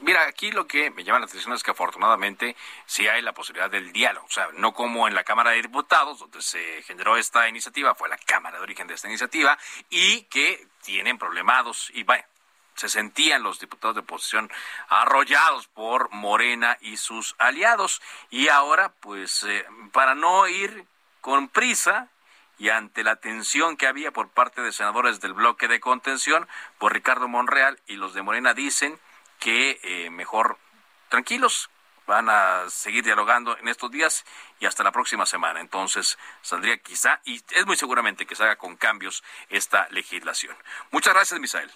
Mira, aquí lo que me llama la atención es que afortunadamente sí hay la posibilidad del diálogo. O sea, no como en la Cámara de Diputados, donde se generó esta iniciativa, fue la Cámara de origen de esta iniciativa, y que tienen problemados. Y vaya, se sentían los diputados de oposición arrollados por Morena y sus aliados. Y ahora, pues, eh, para no ir con prisa y ante la tensión que había por parte de senadores del bloque de contención, pues Ricardo Monreal y los de Morena dicen que eh, mejor tranquilos, van a seguir dialogando en estos días y hasta la próxima semana. Entonces saldría quizá, y es muy seguramente que se haga con cambios esta legislación. Muchas gracias, Misael.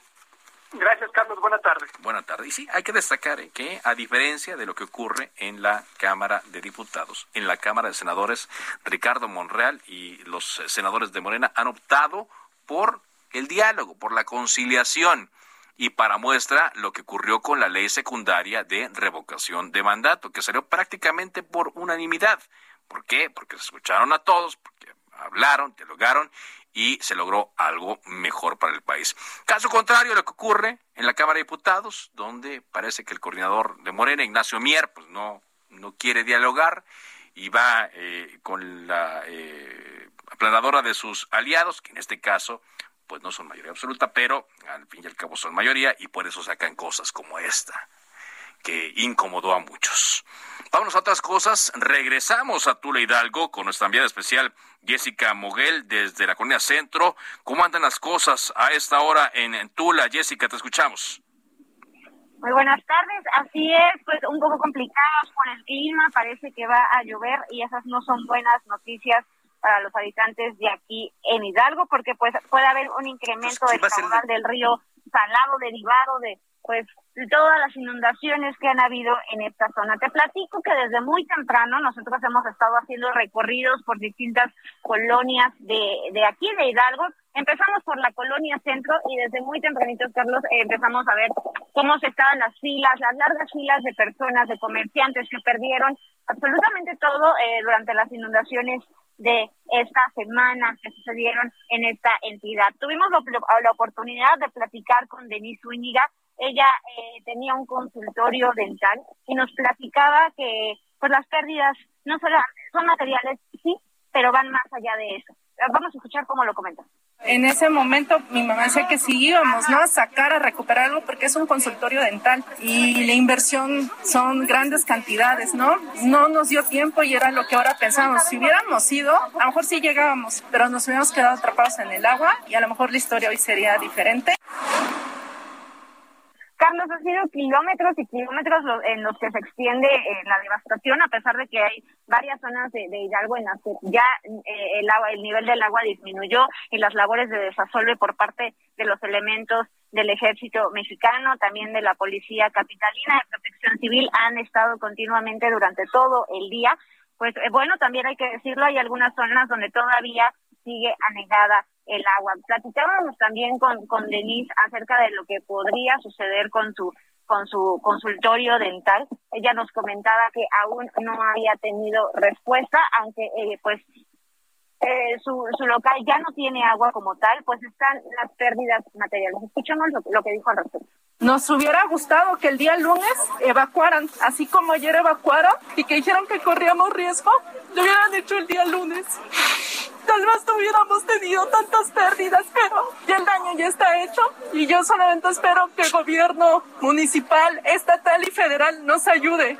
Gracias, Carlos. Buenas tardes. Buenas tardes. Y sí, hay que destacar eh, que, a diferencia de lo que ocurre en la Cámara de Diputados, en la Cámara de Senadores, Ricardo Monreal y los eh, senadores de Morena han optado por el diálogo, por la conciliación. Y para muestra lo que ocurrió con la ley secundaria de revocación de mandato, que salió prácticamente por unanimidad. ¿Por qué? Porque se escucharon a todos, porque hablaron, dialogaron y se logró algo mejor para el país. Caso contrario lo que ocurre en la Cámara de Diputados, donde parece que el coordinador de Morena, Ignacio Mier, pues no, no quiere dialogar y va eh, con la eh, aplanadora de sus aliados, que en este caso pues no son mayoría absoluta, pero al fin y al cabo son mayoría y por eso sacan cosas como esta, que incomodó a muchos. Vámonos a otras cosas. Regresamos a Tula Hidalgo con nuestra enviada especial Jessica Moguel desde la Colonia Centro. ¿Cómo andan las cosas a esta hora en, Tula? Jessica, te escuchamos. Muy buenas tardes. Así es, pues un poco complicado con el clima. Parece que va a llover y esas no son buenas noticias para los habitantes de aquí en Hidalgo, porque pues puede haber un incremento del caudal del río Salado derivado de pues todas las inundaciones que han habido en esta zona. Te platico que desde muy temprano nosotros hemos estado haciendo recorridos por distintas colonias de, de aquí, de Hidalgo. Empezamos por la colonia centro y desde muy tempranito, Carlos, empezamos a ver cómo se estaban las filas, las largas filas de personas, de comerciantes que perdieron absolutamente todo eh, durante las inundaciones de esta semana que sucedieron en esta entidad. Tuvimos la, la oportunidad de platicar con Denise Zúñiga, ella eh, tenía un consultorio dental y nos platicaba que pues las pérdidas no solo son materiales, sí, pero van más allá de eso. Vamos a escuchar cómo lo comenta. En ese momento mi mamá decía que sí íbamos, ¿no? A sacar, a recuperar algo porque es un consultorio dental y la inversión son grandes cantidades, ¿no? No nos dio tiempo y era lo que ahora pensamos. Si hubiéramos ido, a lo mejor sí llegábamos, pero nos hubiéramos quedado atrapados en el agua y a lo mejor la historia hoy sería diferente. Carlos, ha sido kilómetros y kilómetros en los que se extiende eh, la devastación, a pesar de que hay varias zonas de, Hidalgo en las que ya eh, el, agua, el nivel del agua disminuyó y las labores de desasolve por parte de los elementos del ejército mexicano, también de la policía capitalina de protección civil han estado continuamente durante todo el día. Pues eh, bueno, también hay que decirlo, hay algunas zonas donde todavía sigue anegada el agua. Platicábamos también con, con Denise acerca de lo que podría suceder con su con su consultorio dental. Ella nos comentaba que aún no había tenido respuesta, aunque eh, pues eh, su, su local ya no tiene agua como tal, pues están las pérdidas materiales. Escuchemos lo, lo que dijo al respecto Nos hubiera gustado que el día lunes evacuaran, así como ayer evacuaron y que dijeron que corríamos riesgo, lo hubieran hecho el día lunes. Tal vez no hubiéramos tenido tantas pérdidas, pero ya el daño ya está hecho y yo solamente espero que el gobierno municipal, estatal y federal nos ayude.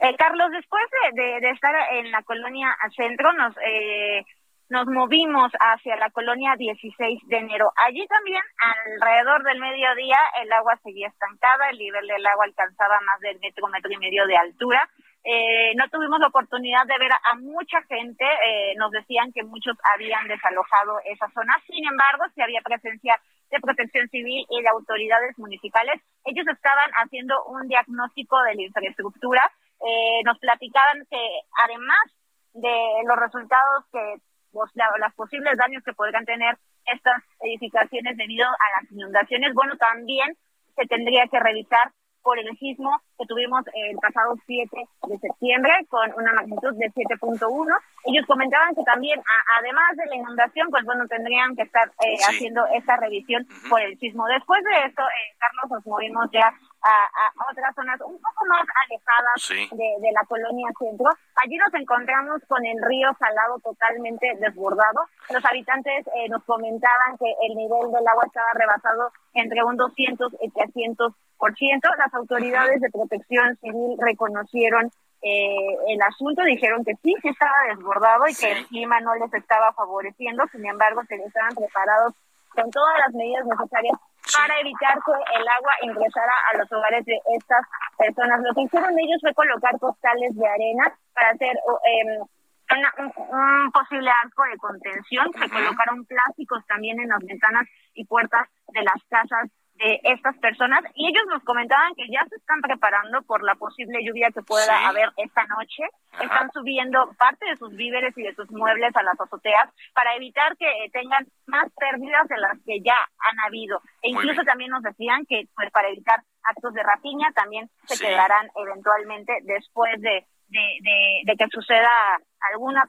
Eh, Carlos, después de, de, estar en la colonia centro, nos eh, nos movimos hacia la colonia 16 de enero. Allí también, alrededor del mediodía, el agua seguía estancada, el nivel del agua alcanzaba más del metro, metro y medio de altura. Eh, no tuvimos la oportunidad de ver a, mucha gente, eh, nos decían que muchos habían desalojado esa zona, sin embargo, si había presencia de protección civil y de autoridades municipales. Ellos estaban haciendo un diagnóstico de la infraestructura, eh, nos platicaban que además de los resultados que los, los posibles daños que podrían tener estas edificaciones debido a las inundaciones, bueno, también se tendría que revisar por el sismo que tuvimos el pasado 7 de septiembre con una magnitud de 7.1. Ellos comentaban que también, además de la inundación, pues bueno, tendrían que estar eh, haciendo esta revisión por el sismo. Después de esto, eh, Carlos, nos movimos ya a, otras zonas un poco más alejadas de, la colonia centro. Allí nos encontramos con el río Salado totalmente desbordado. Los habitantes eh, nos comentaban que el nivel del agua estaba rebasado entre un 200 y 300 por ciento. Las autoridades de protección civil reconocieron eh, el asunto, dijeron que sí, que estaba desbordado y que el clima no les estaba favoreciendo, sin embargo, se estaban preparados con todas las medidas necesarias para evitar que el agua ingresara a los hogares de estas personas. Lo que hicieron ellos fue colocar postales de arena para hacer eh, un, posible arco de contención. Se colocaron plásticos también en las ventanas y puertas de las casas de estas personas. Y ellos nos comentaban que ya se están preparando por la posible lluvia que pueda haber esta noche. Están subiendo parte de sus víveres y de sus muebles a las azoteas para evitar que eh, tengan más pérdidas de las que ya han habido. E incluso también nos decían que pues para evitar actos de rapiña también se quedarán eventualmente después de de, de, que suceda alguna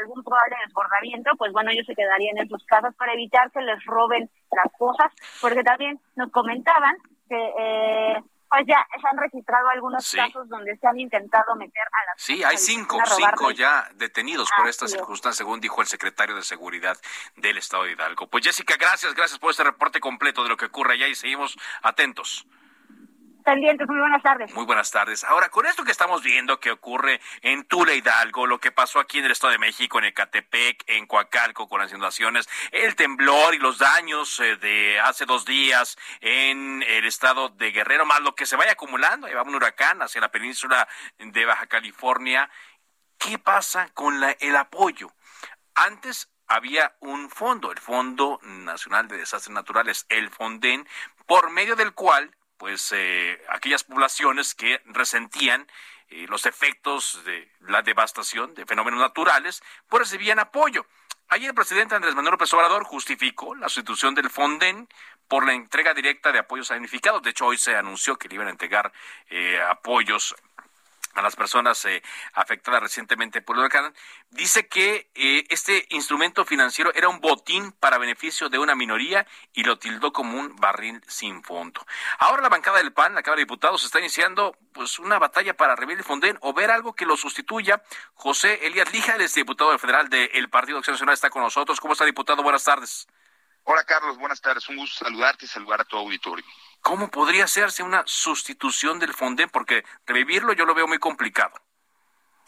algún probable desbordamiento, pues bueno, ellos se quedarían en sus casas para evitar que les roben las cosas, porque también nos comentaban que eh, pues ya se han registrado algunos casos donde se han intentado meter a las Sí, hay cinco, cinco ya detenidos por esta circunstancia, según dijo el secretario de Seguridad del Estado de Hidalgo. Pues Jessica, gracias, gracias por este reporte completo de lo que ocurre allá y seguimos atentos Muy buenas tardes. Muy buenas tardes. Ahora, con esto que estamos viendo que ocurre en Tula Hidalgo, lo que pasó aquí en el Estado de México, en Ecatepec, en Coacalco, con las inundaciones, el temblor y los daños eh, de hace dos días en el estado de Guerrero, más lo que se vaya acumulando, ahí va un huracán hacia la península de Baja California. ¿Qué pasa con la, el apoyo? Antes había un fondo, el Fondo Nacional de Desastres Naturales, el FONDEN, por medio del cual pues eh, aquellas poblaciones que resentían eh, los efectos de la devastación de fenómenos naturales, pues recibían apoyo. Ayer el presidente Andrés Manuel López Obrador justificó la sustitución del Fonden por la entrega directa de apoyos significados. De hecho, hoy se anunció que le iban a entregar eh, apoyos a las personas eh, afectadas recientemente por el huracán, dice que eh, este instrumento financiero era un botín para beneficio de una minoría y lo tildó como un barril sin fondo. Ahora la bancada del PAN, la Cámara de Diputados, está iniciando pues una batalla para revivir el Fonden o ver algo que lo sustituya. José Elías Lija, el diputado federal del Partido Acción Nacional, está con nosotros. ¿Cómo está, diputado? Buenas tardes. Hola, Carlos. Buenas tardes. Un gusto saludarte y saludar a tu auditorio. ¿Cómo podría hacerse una sustitución del Fonden? Porque revivirlo yo lo veo muy complicado.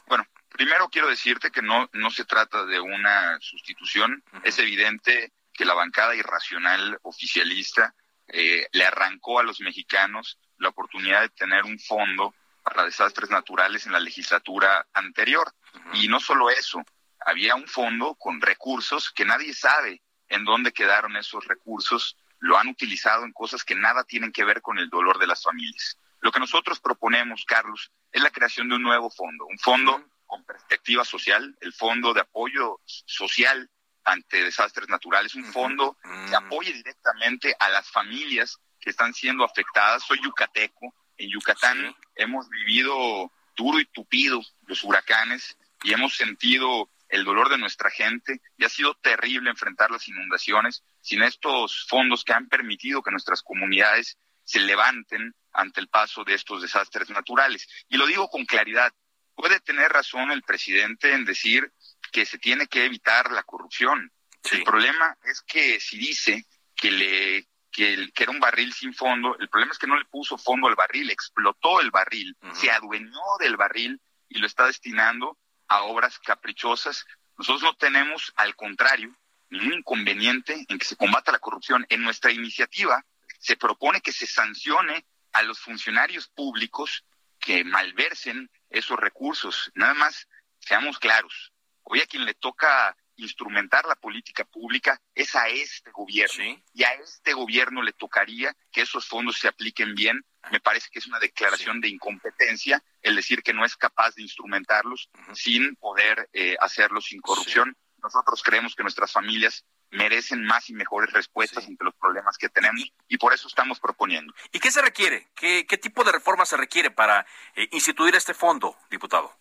Bueno, primero quiero decirte que no, no se trata de una sustitución. Es evidente que la bancada irracional oficialista eh, le arrancó a los mexicanos la oportunidad de tener un fondo para desastres naturales en la legislatura anterior. Y no solo eso, había un fondo con recursos que nadie sabe en dónde quedaron esos recursos lo han utilizado en cosas que nada tienen que ver con el dolor de las familias. Lo que nosotros proponemos, Carlos, es la creación de un nuevo fondo, un fondo con perspectiva social, el Fondo de Apoyo Social ante Desastres Naturales, un fondo que apoye directamente a las familias que están siendo afectadas. Soy yucateco, en Yucatán hemos vivido duro y tupido los huracanes y hemos sentido el dolor de nuestra gente y ha sido terrible enfrentar las inundaciones sin estos fondos que han permitido que nuestras comunidades se levanten ante el paso de estos desastres naturales. Y lo digo con claridad, puede tener razón el presidente en decir que se tiene que evitar la corrupción. El problema es que si dice que le que, era un barril sin fondo, el problema es que no le puso fondo al barril, explotó el barril, se adueñó del barril y lo está destinando a obras caprichosas. Nosotros no tenemos, al contrario, ningún inconveniente en que se combata la corrupción. En nuestra iniciativa se propone que se sancione a los funcionarios públicos que malversen esos recursos. Nada más, seamos claros. Hoy a quien le toca instrumentar la política pública es a este gobierno. Y a este gobierno le tocaría que esos fondos se apliquen bien. Me parece que es una declaración de incompetencia el decir que no es capaz de instrumentarlos sin poder eh, hacerlo sin corrupción. Nosotros creemos que nuestras familias merecen más y mejores respuestas ante los problemas que tenemos y por eso estamos proponiendo. ¿Y qué se requiere? ¿Qué, tipo de reforma se requiere para eh, instituir este fondo, diputado?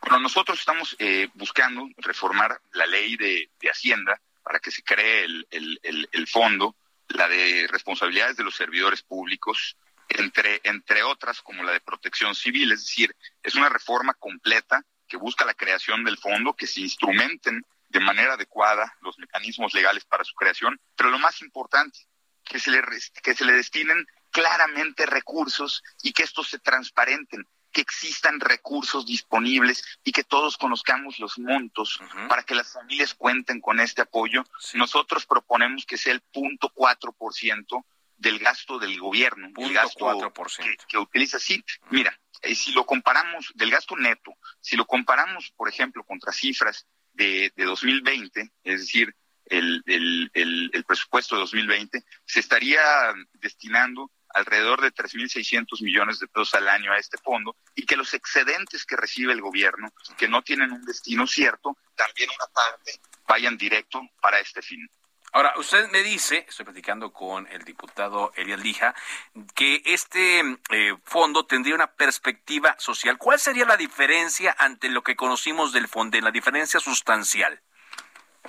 Bueno, nosotros estamos eh, buscando reformar la ley de, Hacienda para que se cree el, fondo, la de responsabilidades de los servidores públicos, entre, entre otras como la de protección civil, es decir, es una reforma completa que busca la creación del fondo, que se instrumenten de manera adecuada los mecanismos legales para su creación, pero lo más importante, que se le, que se le destinen claramente recursos y que estos se transparenten, que existan recursos disponibles y que todos conozcamos los montos para que las familias cuenten con este apoyo. Nosotros proponemos que sea el punto cuatro por ciento del gasto del gobierno, el gasto que, que, utiliza. Sí, mira, eh, si lo comparamos del gasto neto, si lo comparamos, por ejemplo, contra cifras de, de 2020, es decir, el, el, el, el presupuesto de 2020, se estaría destinando alrededor de 3.600 millones de pesos al año a este fondo y que los excedentes que recibe el gobierno, que no tienen un destino cierto, también una parte vayan directo para este fin. Ahora, usted me dice, estoy platicando con el diputado Elias Lija, que este eh, fondo tendría una perspectiva social. ¿Cuál sería la diferencia ante lo que conocimos del fondo, la diferencia sustancial?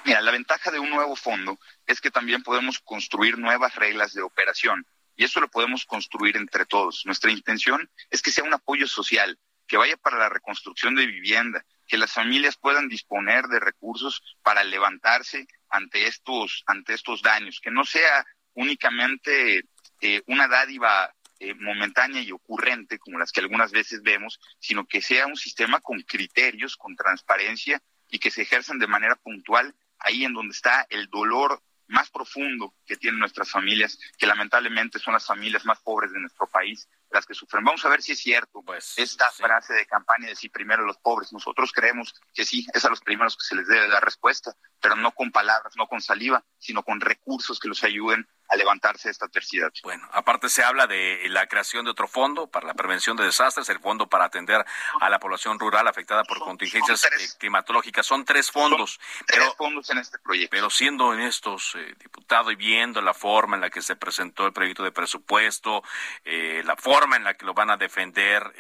Mira, la ventaja de un nuevo fondo es que también podemos construir nuevas reglas de operación y eso lo podemos construir entre todos. Nuestra intención es que sea un apoyo social, que vaya para la reconstrucción de vivienda, que las familias puedan disponer de recursos para levantarse ante estos, ante estos daños, que no sea únicamente eh, una dádiva eh, momentánea y ocurrente como las que algunas veces vemos, sino que sea un sistema con criterios, con transparencia y que se ejerzan de manera puntual ahí en donde está el dolor más profundo que tienen nuestras familias, que lamentablemente son las familias más pobres de nuestro país, las que sufren. Vamos a ver si es cierto pues, esta frase de campaña de si primero los pobres. Nosotros creemos que sí, es a los primeros que se les debe dar respuesta, pero no con palabras, no con saliva, sino con recursos que los ayuden a levantarse esta adversidad. Bueno, aparte se habla de la creación de otro fondo para la prevención de desastres, el fondo para atender a la población rural afectada por contingencias eh, climatológicas. Son tres fondos. tres fondos en este proyecto. Pero siendo honestos, eh, diputado, y viendo la forma en la que se presentó el proyecto de presupuesto, eh, la forma en la que lo van a defender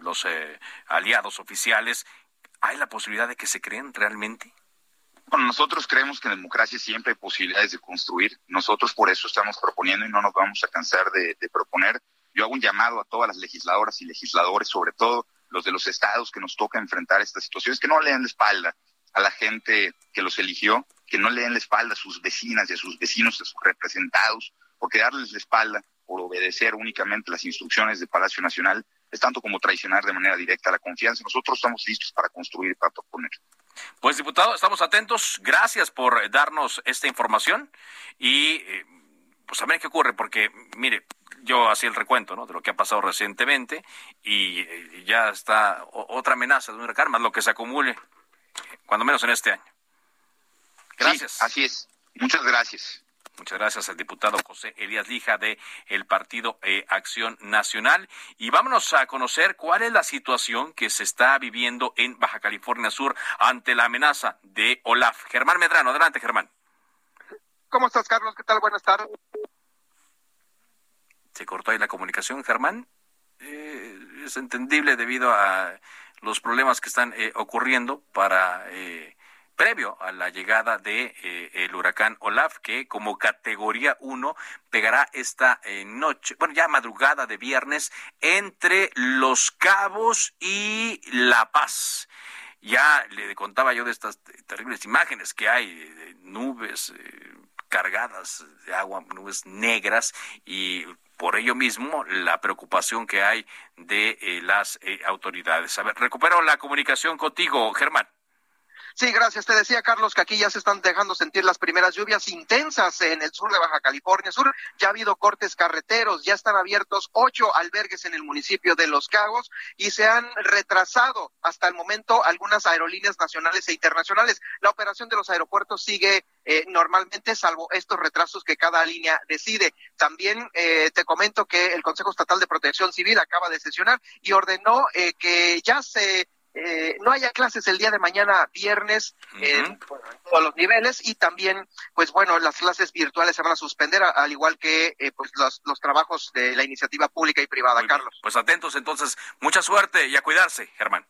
los aliados oficiales, ¿hay la posibilidad de que se creen realmente? Bueno, nosotros creemos que en democracia siempre hay posibilidades de construir. Nosotros por eso estamos proponiendo y no nos vamos a cansar de, proponer. Yo hago un llamado a todas las legisladoras y legisladores, sobre todo los de los estados que nos toca enfrentar estas situaciones, que no le den la espalda a la gente que los eligió, que no le den la espalda a sus vecinas y a sus vecinos, a sus representados, porque darles la espalda por obedecer únicamente las instrucciones de Palacio Nacional es tanto como traicionar de manera directa la confianza. Nosotros estamos listos para construir y para proponer. Pues diputado, estamos atentos. Gracias por darnos esta información y eh, pues a ver qué ocurre, porque mire, yo hacía el recuento ¿no? de lo que ha pasado recientemente y, eh, ya está otra amenaza de un huracán, lo que se acumule, cuando menos en este año. Gracias. así es. Muchas gracias. Muchas gracias al diputado José Elías Lija de el Partido eh, Acción Nacional. Y vámonos a conocer cuál es la situación que se está viviendo en Baja California Sur ante la amenaza de Olaf. Germán Medrano, adelante Germán. ¿Cómo estás, Carlos? ¿Qué tal? Buenas tardes. Se cortó ahí la comunicación, Germán. Eh, es entendible debido a los problemas que están eh, ocurriendo para previo a la llegada de eh, el huracán Olaf, que como categoría 1 pegará esta eh, noche, bueno, ya madrugada de viernes, entre Los Cabos y La Paz. Ya le contaba yo de estas terribles imágenes que hay de nubes eh, cargadas de agua, nubes negras y por ello mismo la preocupación que hay de las autoridades. A ver, recupero la comunicación contigo, Germán. Sí, gracias. Te decía, Carlos, que aquí ya se están dejando sentir las primeras lluvias intensas en el sur de Baja California Sur. Ya ha habido cortes carreteros, ya están abiertos ocho albergues en el municipio de Los Cabos y se han retrasado hasta el momento algunas aerolíneas nacionales e internacionales. La operación de los aeropuertos sigue eh, normalmente, salvo estos retrasos que cada línea decide. También eh, te comento que el Consejo Estatal de Protección Civil acaba de sesionar y ordenó eh, que ya se eh, no haya clases el día de mañana viernes en, todos los niveles y también pues bueno las clases virtuales se van a suspender al igual que eh, pues los, los, trabajos de la iniciativa pública y privada Carlos. Pues atentos entonces mucha suerte y a cuidarse Germán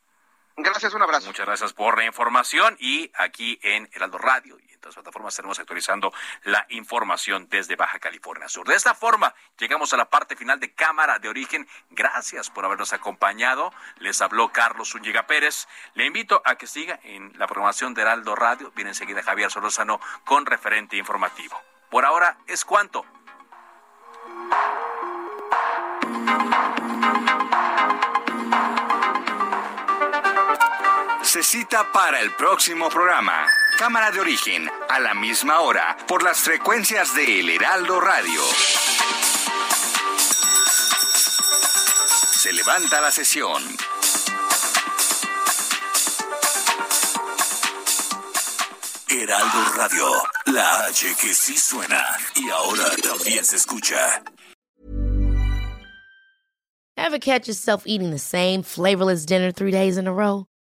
Gracias, un abrazo. Muchas gracias por la información y aquí en Heraldo Radio y en todas las plataformas estaremos actualizando la información desde Baja California Sur. De esta forma, llegamos a la parte final de Cámara de Origen. Gracias por habernos acompañado. Les habló Carlos Zúñiga Pérez. Le invito a que siga en la programación de Heraldo Radio. Viene enseguida Javier Solórzano con referente informativo. Por ahora es cuanto. Se cita para el próximo programa. Cámara de origen, a la misma hora, por las frecuencias de El Heraldo Radio. Se levanta la sesión. Heraldo Radio, la H que sí suena y ahora también se escucha. Ever catch yourself eating the same flavorless dinner three days in a row?